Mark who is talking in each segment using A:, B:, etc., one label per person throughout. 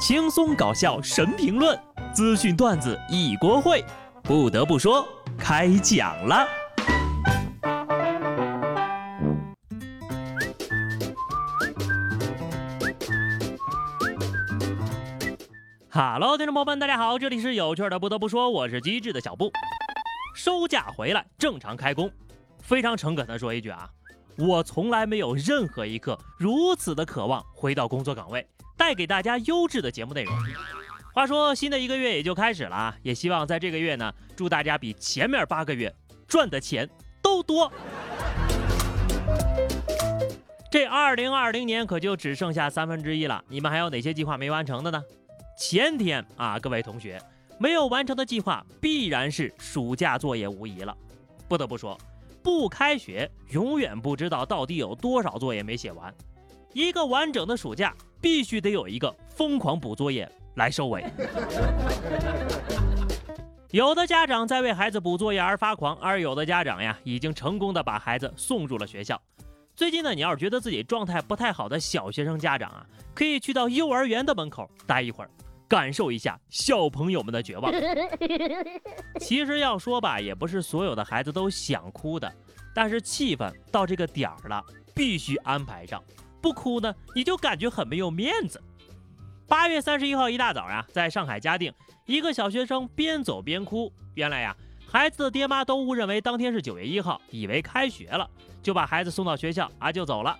A: 轻松搞笑神评论，资讯段子一锅烩。不得不说，开讲了。Hello，听众朋友们，大家好，这里是有趣的。不得不说，我是机智的小布。收假回来，正常开工。非常诚恳的说一句啊，我从来没有任何一刻如此的渴望回到工作岗位。带给大家优质的节目内容。话说，新的一个月也就开始了啊，也希望在这个月呢，祝大家比前面八个月赚的钱都多。这二零二零年可就只剩下三分之一了，你们还有哪些计划没完成的呢？前天啊，各位同学，没有完成的计划必然是暑假作业无疑了。不得不说，不开学永远不知道到底有多少作业没写完。一个完整的暑假。必须得有一个疯狂补作业来收尾。有的家长在为孩子补作业而发狂，而有的家长呀，已经成功的把孩子送入了学校。最近呢，你要是觉得自己状态不太好的小学生家长啊，可以去到幼儿园的门口待一会儿，感受一下小朋友们的绝望。其实要说吧，也不是所有的孩子都想哭的，但是气氛到这个点儿了，必须安排上。不哭呢，你就感觉很没有面子。八月三十一号一大早呀，在上海嘉定，一个小学生边走边哭。原来呀，孩子的爹妈都误认为当天是九月一号，以为开学了，就把孩子送到学校啊就走了。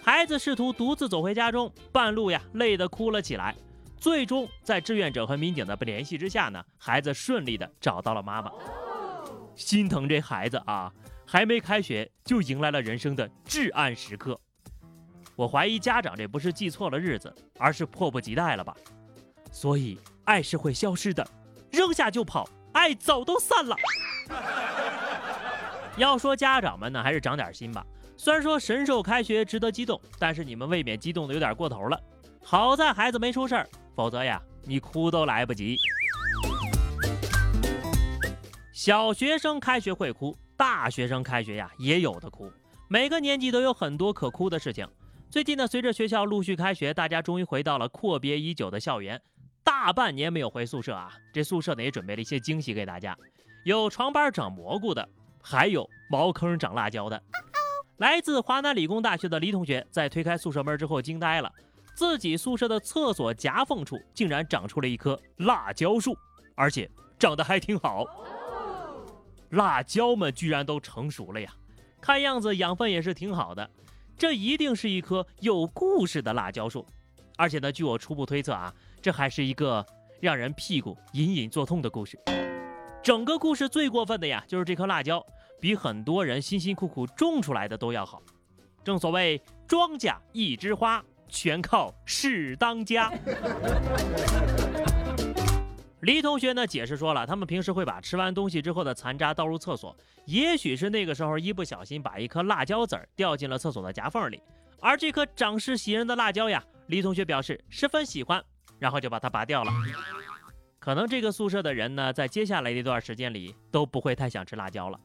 A: 孩子试图独自走回家中，半路呀累得哭了起来。最终在志愿者和民警的联系之下呢，孩子顺利的找到了妈妈。心疼这孩子啊，还没开学就迎来了人生的至暗时刻。我怀疑家长这不是记错了日子，而是迫不及待了吧？所以爱是会消失的，扔下就跑，爱早都散了。要说家长们呢，还是长点心吧。虽然说神兽开学值得激动，但是你们未免激动的有点过头了。好在孩子没出事儿，否则呀，你哭都来不及。小学生开学会哭，大学生开学呀也有的哭。每个年级都有很多可哭的事情。最近呢，随着学校陆续开学，大家终于回到了阔别已久的校园。大半年没有回宿舍啊，这宿舍呢也准备了一些惊喜给大家，有床板长蘑菇的，还有茅坑长辣椒的。来自华南理工大学的李同学在推开宿舍门之后惊呆了，自己宿舍的厕所夹缝处竟然长出了一棵辣椒树，而且长得还挺好。辣椒们居然都成熟了呀，看样子养分也是挺好的。这一定是一棵有故事的辣椒树，而且呢，据我初步推测啊，这还是一个让人屁股隐隐作痛的故事。整个故事最过分的呀，就是这棵辣椒比很多人辛辛苦苦种出来的都要好。正所谓庄稼一枝花，全靠事当家。李同学呢解释说了，他们平时会把吃完东西之后的残渣倒入厕所，也许是那个时候一不小心把一颗辣椒籽儿掉进了厕所的夹缝里，而这颗长势喜人的辣椒呀，李同学表示十分喜欢，然后就把它拔掉了。可能这个宿舍的人呢，在接下来的一段时间里都不会太想吃辣椒了。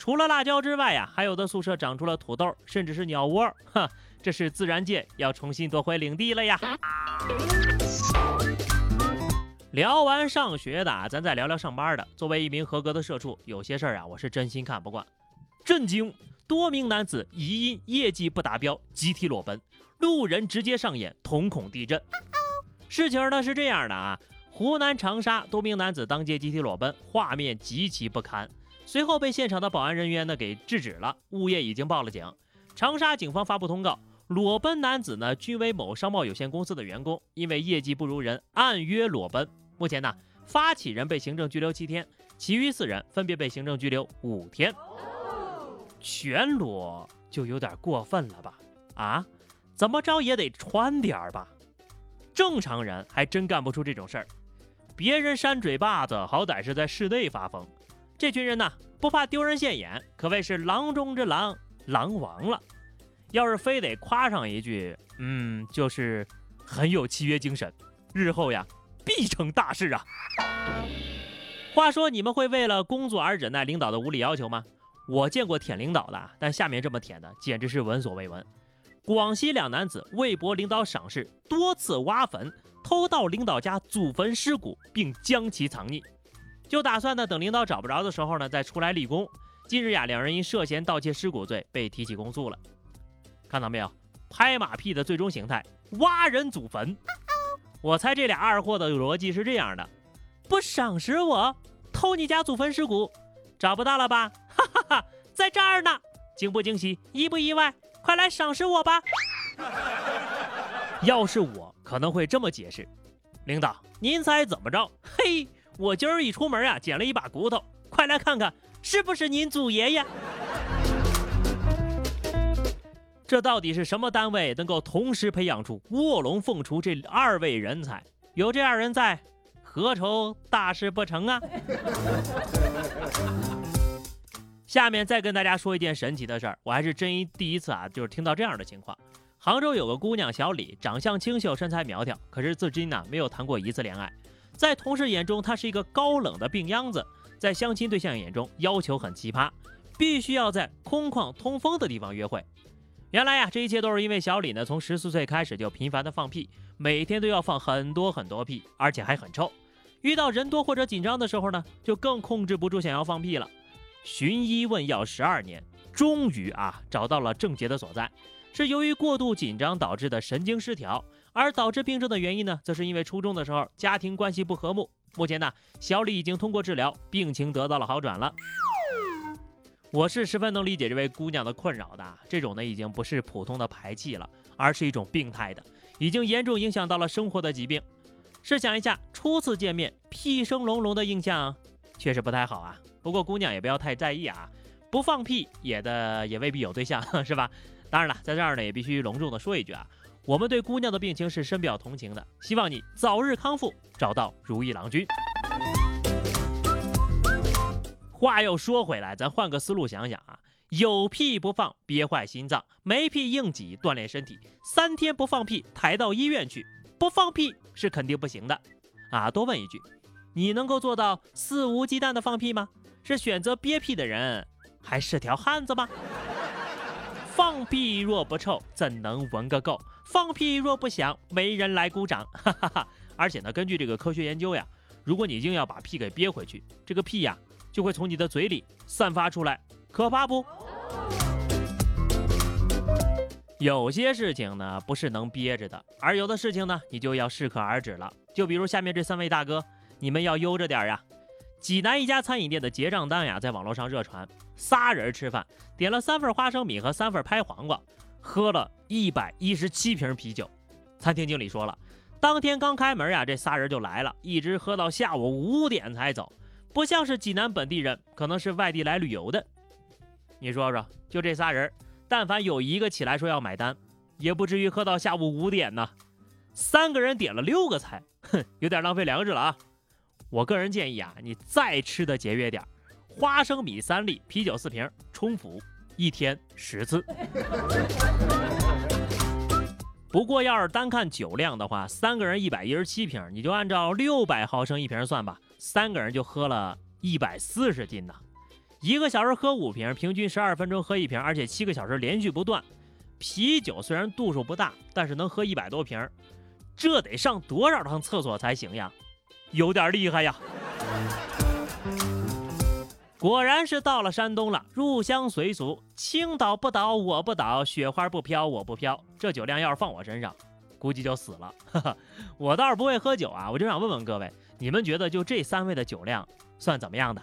A: 除了辣椒之外呀，还有的宿舍长出了土豆，甚至是鸟窝，哈，这是自然界要重新夺回领地了呀。聊完上学的，咱再聊聊上班的。作为一名合格的社畜，有些事儿啊，我是真心看不惯。震惊！多名男子疑因业绩不达标集体裸奔，路人直接上演瞳孔地震。事情呢是这样的啊，湖南长沙多名男子当街集体裸奔，画面极其不堪。随后被现场的保安人员呢给制止了，物业已经报了警。长沙警方发布通告，裸奔男子呢均为某商贸有限公司的员工，因为业绩不如人，按约裸奔。目前呢，发起人被行政拘留七天，其余四人分别被行政拘留五天。全裸就有点过分了吧？啊，怎么着也得穿点儿吧？正常人还真干不出这种事儿。别人扇嘴巴子，好歹是在室内发疯。这群人呢，不怕丢人现眼，可谓是狼中之狼，狼王了。要是非得夸上一句，嗯，就是很有契约精神。日后呀。必成大事啊！话说，你们会为了工作而忍耐领导的无理要求吗？我见过舔领导的，但下面这么舔的，简直是闻所未闻。广西两男子为博领导赏识，多次挖坟，偷盗领导家祖坟尸骨，并将其藏匿，就打算呢等领导找不着的时候呢再出来立功。近日呀，两人因涉嫌盗窃尸骨罪被提起公诉了。看到没有，拍马屁的最终形态，挖人祖坟。我猜这俩二货的逻辑是这样的：不赏识我，偷你家祖坟尸骨，找不到了吧？哈哈哈，在这儿呢，惊不惊喜，意不意外？快来赏识我吧！要是我，可能会这么解释：领导，您猜怎么着？嘿，我今儿一出门啊，捡了一把骨头，快来看看，是不是您祖爷爷？这到底是什么单位能够同时培养出卧龙凤雏这二位人才？有这二人在，何愁大事不成啊？下面再跟大家说一件神奇的事儿，我还是真一第一次啊，就是听到这样的情况。杭州有个姑娘小李，长相清秀，身材苗条，可是至今呢没有谈过一次恋爱。在同事眼中，他是一个高冷的病秧子；在相亲对象眼中，要求很奇葩，必须要在空旷通风的地方约会。原来呀，这一切都是因为小李呢，从十四岁开始就频繁的放屁，每天都要放很多很多屁，而且还很臭。遇到人多或者紧张的时候呢，就更控制不住想要放屁了。寻医问药十二年，终于啊找到了症结的所在，是由于过度紧张导致的神经失调，而导致病症的原因呢，则是因为初中的时候家庭关系不和睦。目前呢，小李已经通过治疗，病情得到了好转了。我是十分能理解这位姑娘的困扰的，这种呢已经不是普通的排气了，而是一种病态的，已经严重影响到了生活的疾病。试想一下，初次见面屁声隆隆的印象，确实不太好啊。不过姑娘也不要太在意啊，不放屁也的也未必有对象，是吧？当然了，在这儿呢也必须隆重的说一句啊，我们对姑娘的病情是深表同情的，希望你早日康复，找到如意郎君。话又说回来，咱换个思路想想啊，有屁不放憋坏心脏，没屁硬挤锻炼身体，三天不放屁抬到医院去，不放屁是肯定不行的啊！多问一句，你能够做到肆无忌惮的放屁吗？是选择憋屁的人，还是条汉子吗？放屁若不臭，怎能闻个够？放屁若不响，没人来鼓掌。哈哈哈！而且呢，根据这个科学研究呀，如果你硬要把屁给憋回去，这个屁呀。就会从你的嘴里散发出来，可怕不？有些事情呢不是能憋着的，而有的事情呢你就要适可而止了。就比如下面这三位大哥，你们要悠着点呀。济南一家餐饮店的结账单呀，在网络上热传，仨人吃饭，点了三份花生米和三份拍黄瓜，喝了一百一十七瓶啤酒。餐厅经理说了，当天刚开门呀，这仨人就来了，一直喝到下午五点才走。不像是济南本地人，可能是外地来旅游的。你说说，就这仨人，但凡有一个起来说要买单，也不至于喝到下午五点呢。三个人点了六个菜，哼，有点浪费粮食了啊！我个人建议啊，你再吃的节约点，花生米三粒，啤酒四瓶，冲服，一天十次。不过要是单看酒量的话，三个人一百一十七瓶，你就按照六百毫升一瓶算吧。三个人就喝了一百四十斤呢，一个小时喝五瓶，平均十二分钟喝一瓶，而且七个小时连续不断。啤酒虽然度数不大，但是能喝一百多瓶，这得上多少趟厕所才行呀？有点厉害呀！果然是到了山东了，入乡随俗，青岛不倒我不倒，雪花不飘我不飘。这酒量要是放我身上，估计就死了。哈哈，我倒是不会喝酒啊，我就想问问各位。你们觉得就这三位的酒量算怎么样的？